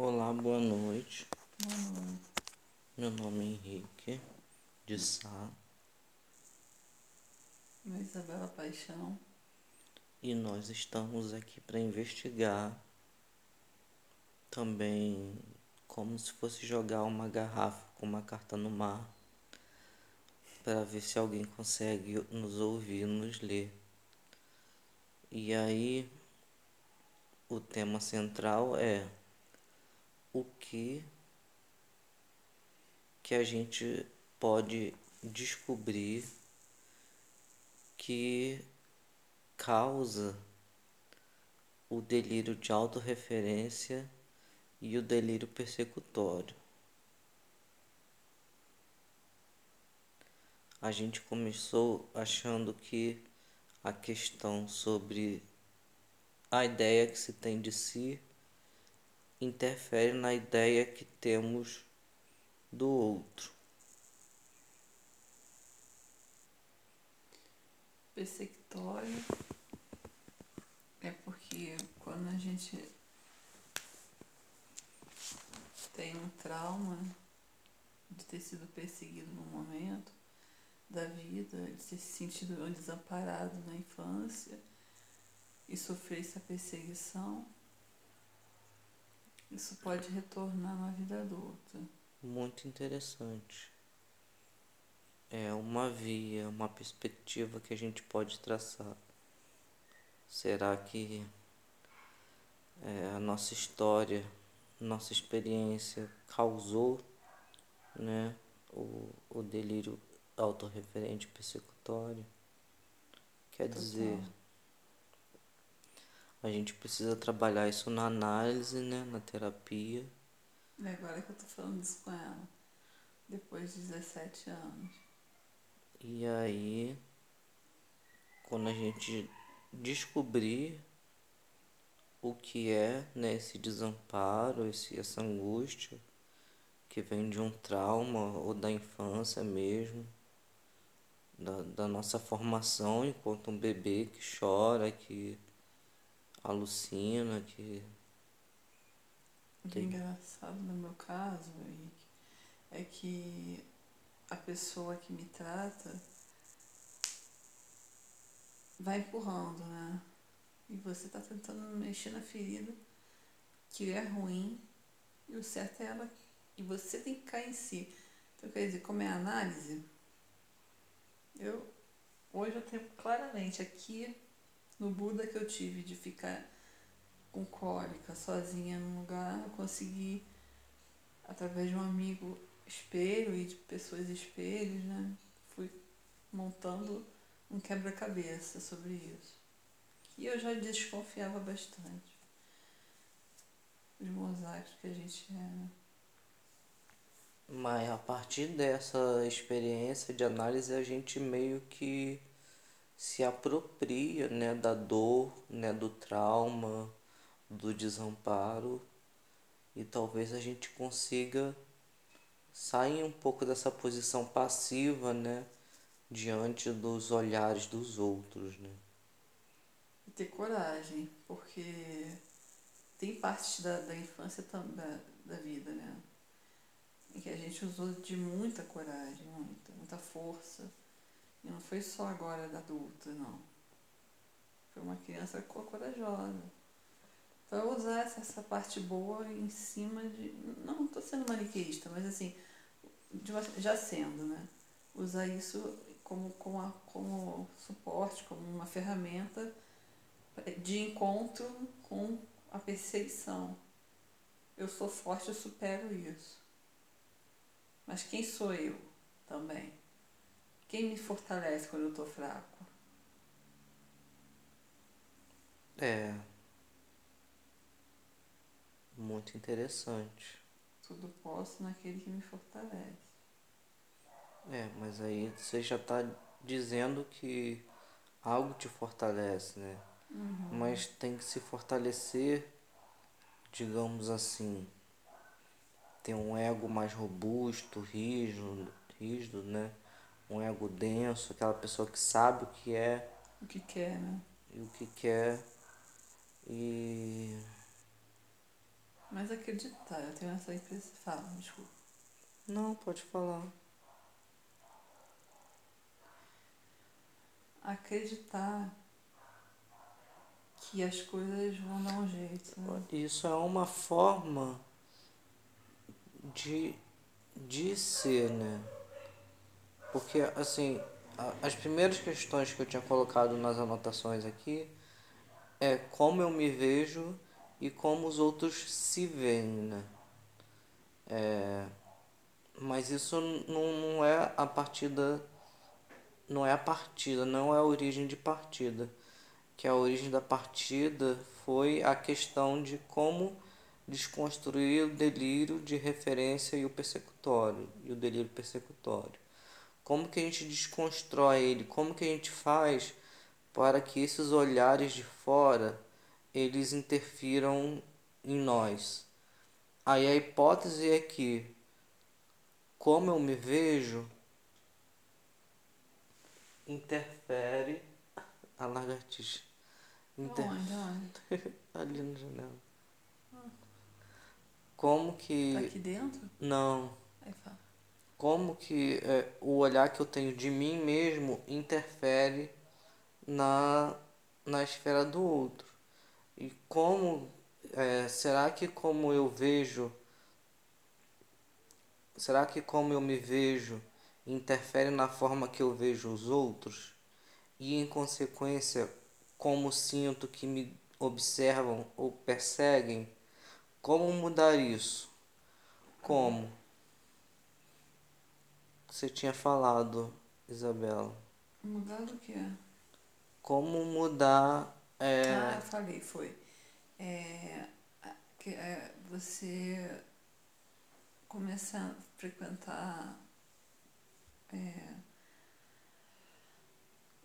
Olá, boa noite. Boa noite. Meu nome é Henrique de Sá Meu Isabela Paixão. e nós estamos aqui para investigar também como se fosse jogar uma garrafa com uma carta no mar para ver se alguém consegue nos ouvir, nos ler. E aí o tema central é o que que a gente pode descobrir que causa o delírio de autorreferência e o delírio persecutório. A gente começou achando que a questão sobre a ideia que se tem de si interfere na ideia que temos do outro. Persecutório é porque quando a gente tem um trauma de ter sido perseguido num momento da vida, de ter se sentido desamparado na infância e sofrer essa perseguição, isso pode retornar na vida adulta. Muito interessante. É uma via, uma perspectiva que a gente pode traçar. Será que é, a nossa história, nossa experiência causou né, o, o delírio autorreferente persecutório? Quer Total. dizer, a gente precisa trabalhar isso na análise, né, na terapia. E agora que eu tô falando isso com ela, depois de 17 anos. E aí, quando a gente descobrir o que é né, esse desamparo, esse, essa angústia que vem de um trauma ou da infância mesmo, da, da nossa formação enquanto um bebê que chora, que alucina, que O que é engraçado no meu caso, Henrique, é que a pessoa que me trata vai empurrando, né? E você tá tentando mexer na ferida, que é ruim, e o certo é ela. E você tem que cair em si. Então, quer dizer, como é a análise, eu hoje eu tenho claramente aqui no Buda que eu tive de ficar com cólica sozinha num lugar, eu consegui, através de um amigo espelho e de pessoas espelhos, né? Fui montando um quebra-cabeça sobre isso. E eu já desconfiava bastante. Os mosaicos que a gente é, né? Mas a partir dessa experiência de análise a gente meio que se apropria, né, da dor, né, do trauma, do desamparo e talvez a gente consiga sair um pouco dessa posição passiva, né, diante dos olhares dos outros, né? E ter coragem, porque tem partes da, da infância da, da vida, né? Em que a gente usou de muita coragem, muita, muita força. E não foi só agora da adulta, não. Foi uma criança co- corajosa. Então usar essa, essa parte boa em cima de. Não estou sendo maniqueísta, mas assim, uma- já sendo, né? Usar isso como, como, a- como suporte, como uma ferramenta de encontro com a perseguição. Eu sou forte, eu supero isso. Mas quem sou eu também? Quem me fortalece quando eu estou fraco? É muito interessante. Tudo posso naquele que me fortalece. É, mas aí você já está dizendo que algo te fortalece, né? Mas tem que se fortalecer, digamos assim, ter um ego mais robusto, rígido, rígido, né? Um ego denso, aquela pessoa que sabe o que é O que quer, né? e o que quer e Mas acreditar, eu tenho essa impressão. Fala, desculpa. Não, pode falar. Acreditar que as coisas vão dar um jeito. Né? Isso é uma forma de, de ser, né? Porque, assim, as primeiras questões que eu tinha colocado nas anotações aqui é como eu me vejo e como os outros se veem, né? É, mas isso não, não é a partida, não é a partida, não é a origem de partida. Que a origem da partida foi a questão de como desconstruir o delírio de referência e o persecutório, e o delírio persecutório. Como que a gente desconstrói ele? Como que a gente faz para que esses olhares de fora eles interfiram em nós? Aí a hipótese é que como eu me vejo interfere a lagartixa. Inter... Onde? Ali na janela. Como que. Tá aqui dentro? Não. Aí fala como que é, o olhar que eu tenho de mim mesmo interfere na, na esfera do outro. E como é, será que como eu vejo será que como eu me vejo interfere na forma que eu vejo os outros? E em consequência como sinto que me observam ou perseguem como mudar isso? Como você tinha falado, Isabela? Mudar do que? Como mudar. É... Ah, eu falei, foi. É, que, é, você começar a frequentar. É,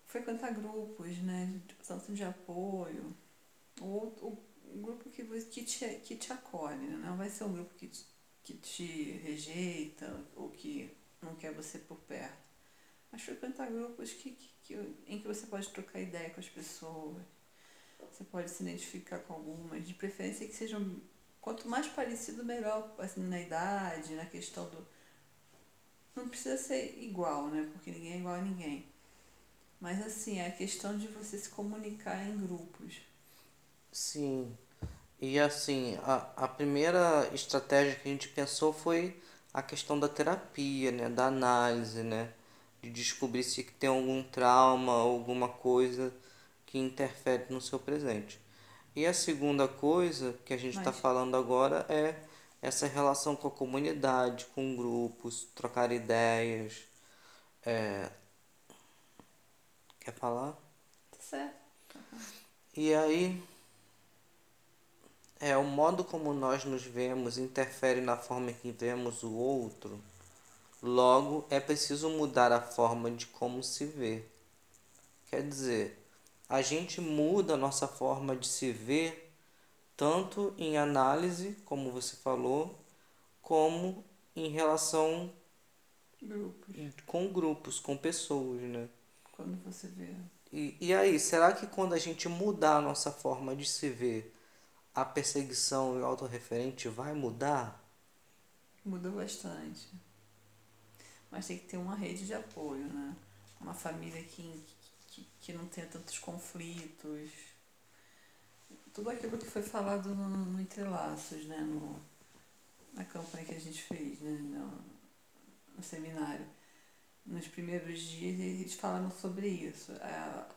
frequentar grupos, né? Tanto de apoio, ou o grupo que, que, te, que te acolhe, né? Não vai ser um grupo que te, que te rejeita ou que não quer você por perto. Mas frequentar grupos que, que, que, em que você pode trocar ideia com as pessoas. Você pode se identificar com algumas, de preferência que sejam quanto mais parecido melhor, assim, na idade, na questão do. Não precisa ser igual, né? Porque ninguém é igual a ninguém. Mas assim, é a questão de você se comunicar em grupos. Sim. E assim, a, a primeira estratégia que a gente pensou foi a questão da terapia, né, da análise, né, de descobrir se tem algum trauma, alguma coisa que interfere no seu presente. E a segunda coisa que a gente está falando agora é essa relação com a comunidade, com grupos, trocar ideias. É... Quer falar? Tá certo. E aí é, o modo como nós nos vemos interfere na forma que vemos o outro. Logo, é preciso mudar a forma de como se vê. Quer dizer, a gente muda a nossa forma de se ver, tanto em análise, como você falou, como em relação grupos. com grupos, com pessoas, né? Quando você vê. E, e aí, será que quando a gente mudar a nossa forma de se ver, a perseguição e o autorreferente vai mudar? Muda bastante. Mas tem que ter uma rede de apoio, né? Uma família que, que, que não tenha tantos conflitos. Tudo aquilo que foi falado no, no Entrelaços, né? No, na campanha que a gente fez, né? No, no seminário. Nos primeiros dias eles falaram sobre isso. A,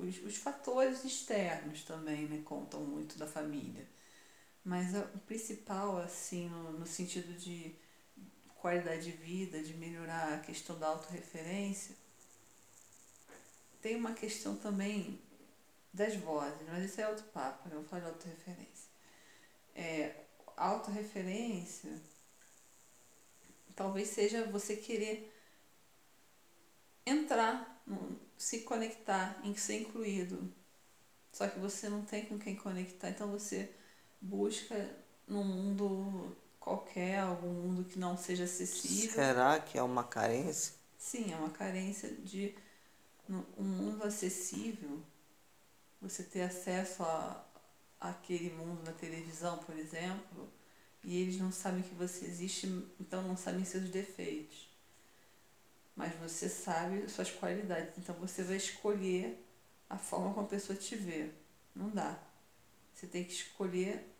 os, os fatores externos também né, contam muito da família. Mas o principal, assim, no, no sentido de qualidade de vida, de melhorar a questão da autorreferência, tem uma questão também das vozes, mas isso é outro papo, né? eu falo de autorreferência. É, autorreferência talvez seja você querer entrar se conectar, em ser incluído. Só que você não tem com quem conectar, então você busca num mundo qualquer, algum mundo que não seja acessível. Será que é uma carência? Sim, é uma carência de um mundo acessível, você ter acesso a aquele mundo na televisão, por exemplo, E eles não sabem que você existe, então não sabem seus defeitos. Mas você sabe suas qualidades. Então você vai escolher a forma como a pessoa te vê. Não dá. Você tem que escolher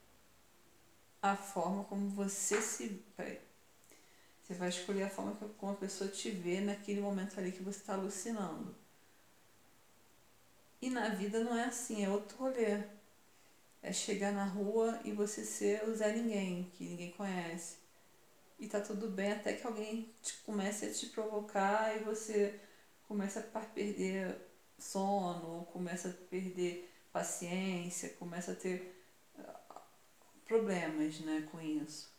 a forma como você se. Peraí. Você vai escolher a forma como a pessoa te vê naquele momento ali que você está alucinando. E na vida não é assim, é outro rolê. É chegar na rua e você ser o Zé Ninguém, que ninguém conhece. E tá tudo bem até que alguém te comece a te provocar e você começa a perder sono, começa a perder paciência, começa a ter ah, problemas né, com isso.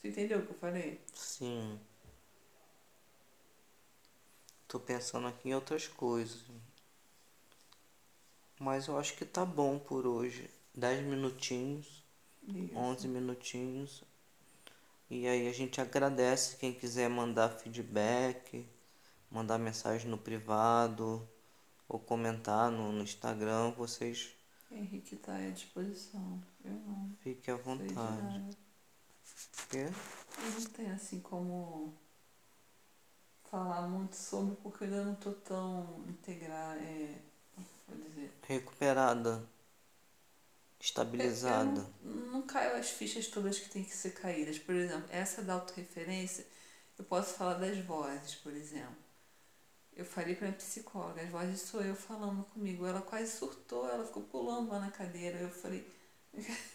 Tu entendeu o que eu falei? Sim. Tô pensando aqui em outras coisas. Mas eu acho que tá bom por hoje. 10 minutinhos, Isso. 11 minutinhos. E aí a gente agradece quem quiser mandar feedback, mandar mensagem no privado ou comentar no, no Instagram, vocês. Henrique está à disposição. Eu não. Fique à vontade. Quê? Eu não tenho assim como falar muito sobre porque eu ainda não tô tão integrar, é, vou dizer. Recuperada estabilizada. Eu, eu não, não caiu as fichas todas que tem que ser caídas. Por exemplo, essa da autorreferência, eu posso falar das vozes, por exemplo. Eu falei pra minha psicóloga, as vozes sou eu falando comigo. Ela quase surtou, ela ficou pulando lá na cadeira. Eu falei.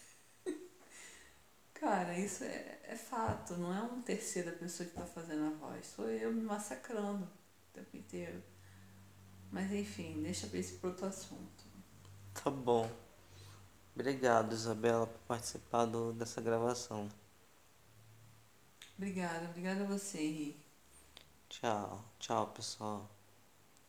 Cara, isso é, é fato, não é uma terceira pessoa que tá fazendo a voz. Sou eu me massacrando o tempo inteiro. Mas enfim, deixa pra esse pro outro assunto. Tá bom. Obrigado, Isabela, por participar do, dessa gravação. Obrigada, obrigada a você, Henrique. Tchau, tchau, pessoal.